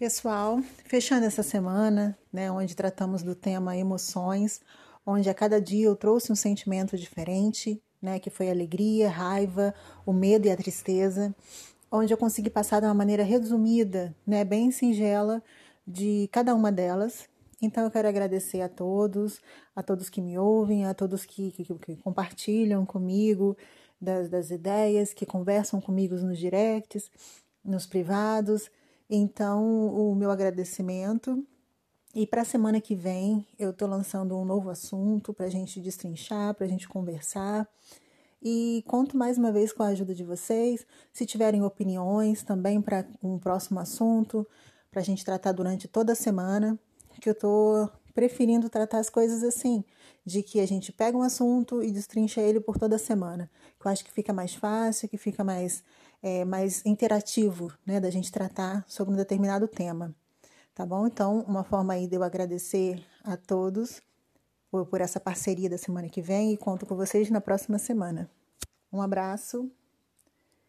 Pessoal, fechando essa semana, né, onde tratamos do tema emoções, onde a cada dia eu trouxe um sentimento diferente, né, que foi alegria, raiva, o medo e a tristeza, onde eu consegui passar de uma maneira resumida, né, bem singela, de cada uma delas. Então eu quero agradecer a todos, a todos que me ouvem, a todos que, que, que compartilham comigo das, das ideias, que conversam comigo nos directs, nos privados. Então, o meu agradecimento. E para a semana que vem, eu estou lançando um novo assunto para a gente destrinchar, para a gente conversar. E conto mais uma vez com a ajuda de vocês. Se tiverem opiniões também para um próximo assunto, para a gente tratar durante toda a semana, que eu estou preferindo tratar as coisas assim, de que a gente pega um assunto e destrincha ele por toda a semana. Que eu acho que fica mais fácil, que fica mais é, mais interativo, né, da gente tratar sobre um determinado tema. Tá bom? Então, uma forma aí de eu agradecer a todos por, por essa parceria da semana que vem e conto com vocês na próxima semana. Um abraço